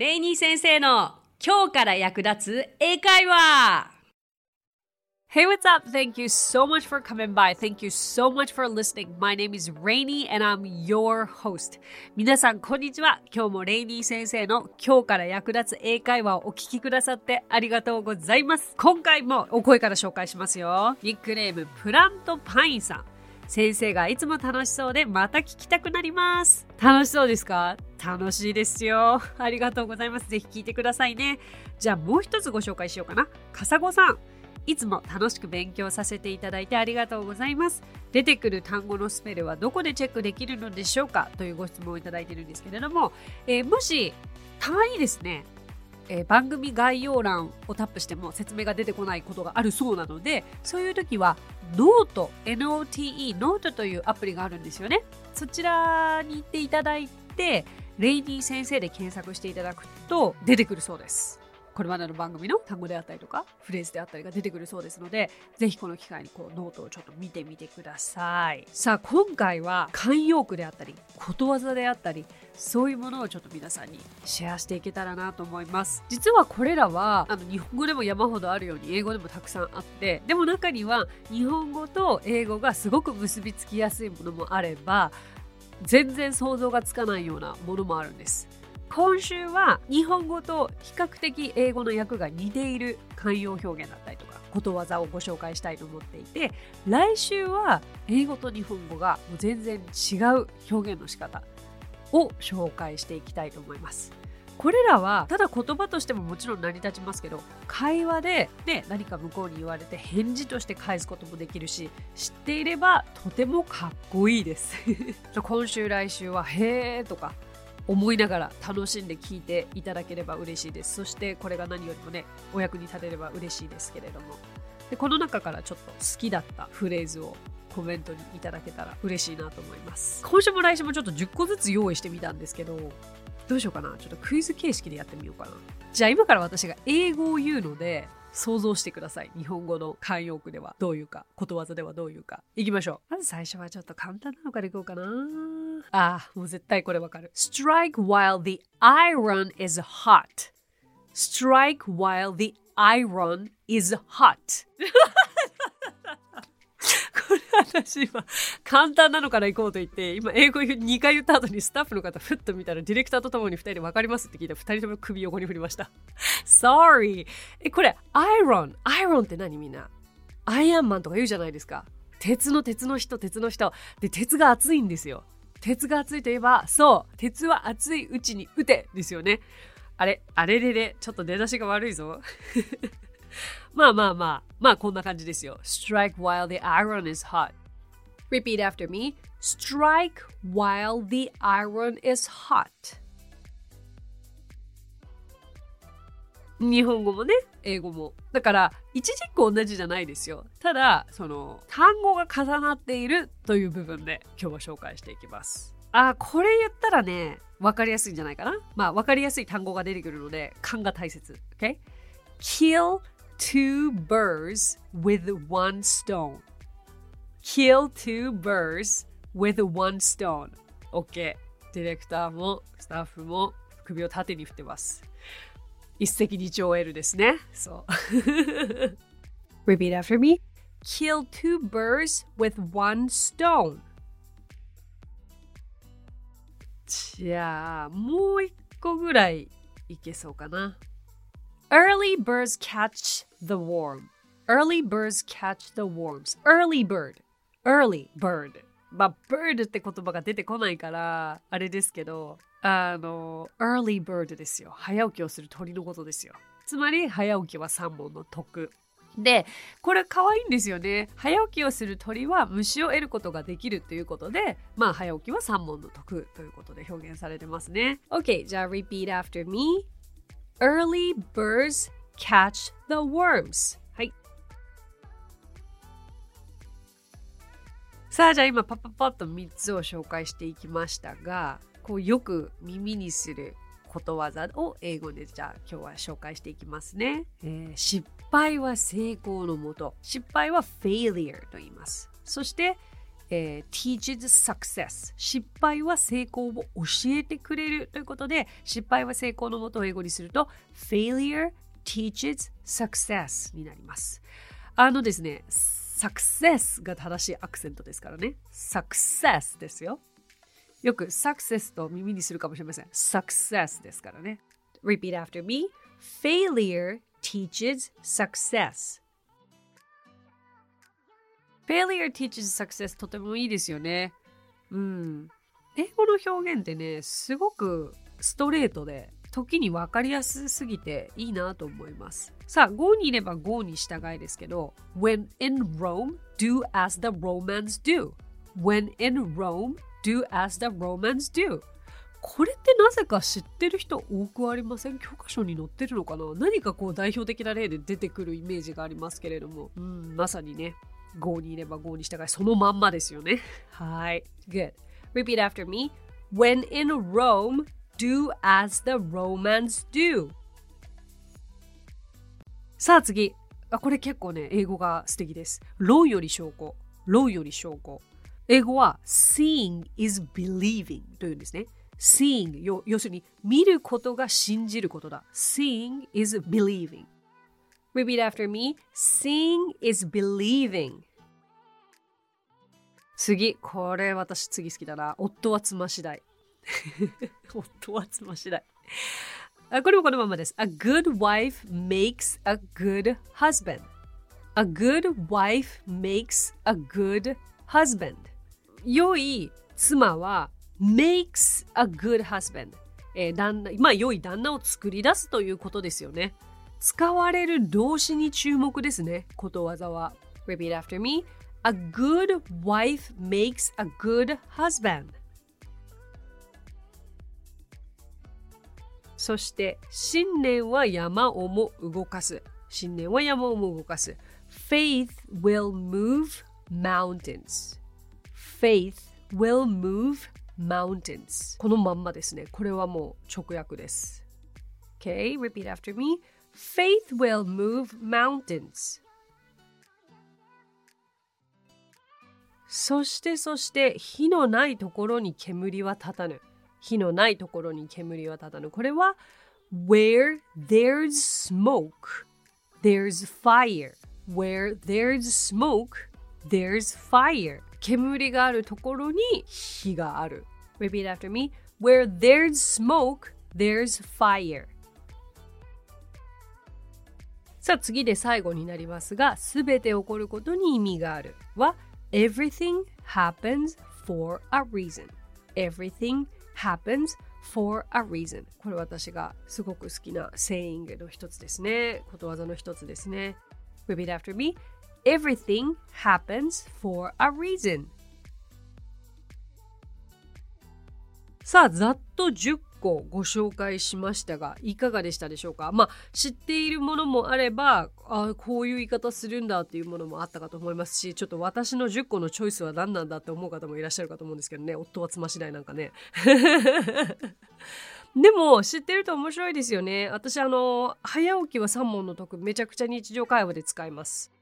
レイニー先生の今日から役立つ英会話 Hey, what's up? Thank you so much for coming by. Thank you so much for listening. My name is Rainy and I'm your host. 皆さん、こんにちは。今日もレイニー先生の今日から役立つ英会話をお聞きくださってありがとうございます。今回もお声から紹介しますよ。ニックネーム、プラントパインさん。先生がいつも楽しそうでまた聞きたくなります。楽しそうですか？楽しいですよ。ありがとうございます。ぜひ聞いてくださいね。じゃあもう一つご紹介しようかな。かさごさん。いつも楽しく勉強させていただいてありがとうございます。出てくる単語のスペルはどこでチェックできるのでしょうか？というご質問をいただいているんですけれども、えー、もしたまにですね、えー、番組概要欄をタップしても説明が出てこないことがあるそうなのでそういう時はノート NOTE ノートというアプリがあるんですよね。そちらに行っていただいてレイディー先生で検索していただくと出てくるそうです。これまでの番組の単語であったりとかフレーズであったりが出てくるそうですのでぜひこの機会にこうノートをちょっと見てみてください。さあ今回は慣用句であったりことわざであったりそういうものをちょっと皆さんにシェアしていけたらなと思います。実はこれらはあの日本語でも山ほどあるように英語でもたくさんあってでも中には日本語と英語がすごく結びつきやすいものもあれば全然想像がつかないようなものもあるんです。今週は日本語と比較的英語の訳が似ている慣用表現だったりとかことわざをご紹介したいと思っていて来週は英語と日本語がもう全然違う表現の仕方を紹介していきたいと思います。これらはただ言葉としてももちろん成り立ちますけど会話で、ね、何か向こうに言われて返事として返すこともできるし知っていればとてもかっこいいです 今週来週は「へー」とか思いながら楽しんで聞いていただければ嬉しいですそしてこれが何よりもねお役に立てれば嬉しいですけれどもでこの中からちょっと好きだったフレーズをコメントにいただけたら嬉しいなと思います今週も来週もちょっと10個ずつ用意してみたんですけどどうしようかな？ちょっとクイズ形式でやってみようかなじゃあ今から私が英語を言うので想像してください。日本語の慣用句ではどういうか、ことわざではどういうか。いきましょう。まず最初はちょっと簡単なのからいこうかな。ああ、もう絶対これわかる。Strike while the iron is hot. Strike while the iron is hot. これ私今簡単なのから行こうと言って今英語2回言った後にスタッフの方ふっと見たらディレクターと共に2人で分かりますって聞いたら2人とも首横に振りました。Sorry. えこれアイロンアイロンって何みんな？アイアンマンとか言うじゃないですか。鉄の鉄の人鉄の人。で鉄が熱いんですよ。鉄が熱いといえばそう鉄は熱いうちに撃てですよねあれあれれれちょっと出だしが悪いぞ まあまあまあ、まあこんな感じですよ。Strike while the iron is hot. Repeat after me. Strike while the iron is hot. 日本語もね、英語も。だから、一軸同じじゃないですよ。ただ、その、単語が重なっているという部分で今日は紹介していきます。あ、これ言ったらね、わかりやすいんじゃないかな？まあ、わかりやすい単語が出てくるので、勘が大切。Okay? Kill two birds with one stone. Kill two birds with one stone. OK？ディレクターもスタッフも首を縦に振ってます。一石二鳥得るですね。そう。Repeat after me. Kill two birds with one stone. じゃあ、もう一個ぐらいいけそうかな。Early birds catch the worm. Early birds catch the worms. Early bird. Early bird. まあ、bird って言葉が出てこないから、あれですけど、 あの、early bird ですよ。早起きをする鳥のことですよ。つまり、早起きは三本の得。で、これ可愛いんですよね。早起きをする鳥は虫を得ることができるということで、まあ、早起きは三本の得ということで表現されてますね。OK、じゃあ、repeat after me. Early birds catch the worms. さあ、じゃあ今パパパッと3つを紹介していきましたが、こうよく耳にすることわざを英語でじゃあ今日は紹介していきますね。えー、失敗は成功のもと。失敗は failure と言います。そしてえー、teaches success 失敗は成功を教えてくれるということで失敗は成功のもとを英語にすると failure teaches success になりますあのですね success が正しいアクセントですからね success ですよよく success と耳にするかもしれません success ですからね repeat after me failure teaches success failure teaches success とてもいいですよね。うん。英語の表現ってね、すごくストレートで、時に分かりやすすぎていいなと思います。さあ、Go にいれば Go に従いですけど、When in Rome, do as the Romans do. When in Rome, do as the Romans do. これってなぜか知ってる人多くありません？教科書に載ってるのかな？何かこう代表的な例で出てくるイメージがありますけれども、うん、まさにね、5にいれば5に従い、そのまんまですよね。はい。Good. Repeat after me. When in Rome, do as the Romans do. さあ次。あ、これ結構ね、英語が素敵です。論より証拠。論より証拠。英語は seeing is believing というんですね。seeing 要するに見ることが信じることだ。seeing is believing. Repeat after me. Seeing is believing. 次、これ私次好きだな。夫は妻次第。夫は妻次第。あこれもこのままです。A good wife makes a good husband. A good wife makes a good husband. 良い妻は makes a good husband. えー、旦那、まあ良い旦那を作り出すということですよね。使われる動詞に注目ですね。ことわざは。Repeat after me. A good wife makes a good husband. そして信念は山をも動かす。信念は山をも動かす。Faith will move mountains. Faith will move mountains. このまんまですね。これはもう直訳です。Okay, repeat after me. Faith will move mountains. そしてそして火のないところに煙は立たぬ。火のないところに煙は立たぬ。これは Where there's smoke, there's fire. Where there's smoke, there's fire. 煙があるところに火がある。Repeat after me. Where there's smoke, there's fire. さあ次で最後になりますが、すべて起こることに意味があるは Everything happens for a reason. Everything happens for a reason. これ私がすごく好きな saying の一つですね。ことわざの一つですね。Repeat after me. Everything happens for a reason. さあ、ざっと10個ご紹介しましたが、いかがでしたでしょうか？まあ、知っているものもあれば、あこういう言い方するんだっていうものもあったかと思いますし、ちょっと私の10個のチョイスは何なんだって思う方もいらっしゃるかと思うんですけどね、夫は妻次第なんかね。でも知ってると面白いですよね。私あの早起きは3問の得めちゃくちゃ日常会話で使います。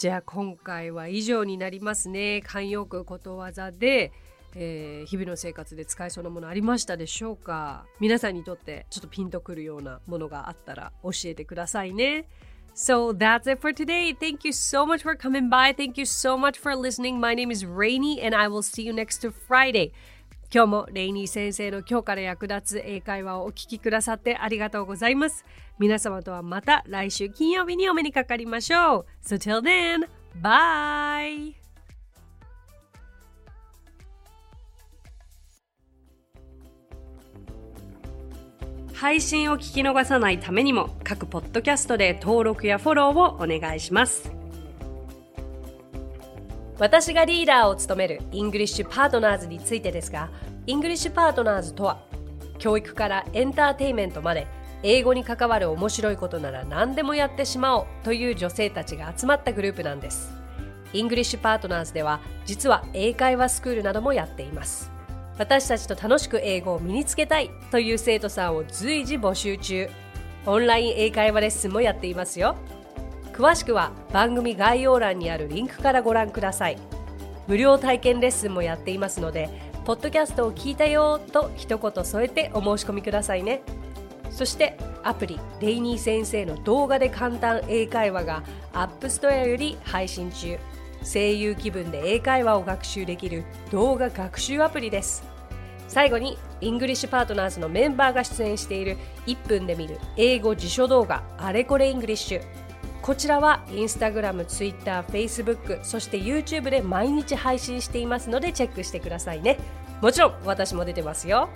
じゃあ今回は以上になりますね。慣用句ことわざでえー、日々の生活で使えそうなものありましたでしょうか皆さんにとってちょっとピンとくるようなものがあったら教えてくださいね。So that's it for today. Thank you so much for coming by. Thank you so much for listening. My name is Rainy and I will see you next Friday. 今日もレイニー先生の今日から役立つ英会話をお聞きくださってありがとうございます。皆様とはまた来週金曜日にお目にかかりましょう。So till then, bye! 配信を聞き逃さないためにも各ポッドキャストで登録やフォローをお願いします私がリーダーを務める English Partners についてですが English Partners とは教育からエンターテインメントまで英語に関わる面白いことなら何でもやってしまおうという女性たちが集まったグループなんです。 English Partners では実は英会話スクールなどもやっています。私たちと楽しく英語を身につけたいという生徒さんを随時募集中。オンライン英会話レッスンもやっていますよ。詳しくは番組概要欄にあるリンクからご覧ください。無料体験レッスンもやっていますのでポッドキャストを聞いたよと一言添えてお申し込みくださいね。そしてアプリレイニー先生の動画で簡単英会話が App Store より配信中。声優気分で英会話を学習できる動画学習アプリです。最後に English Partners のメンバーが出演している1分で見る英語辞書動画あれこれ English こちらはインスタグラム、ツイッター、フェイスブック、そして YouTube で毎日配信していますのでチェックしてくださいね。もちろん私も出てますよ。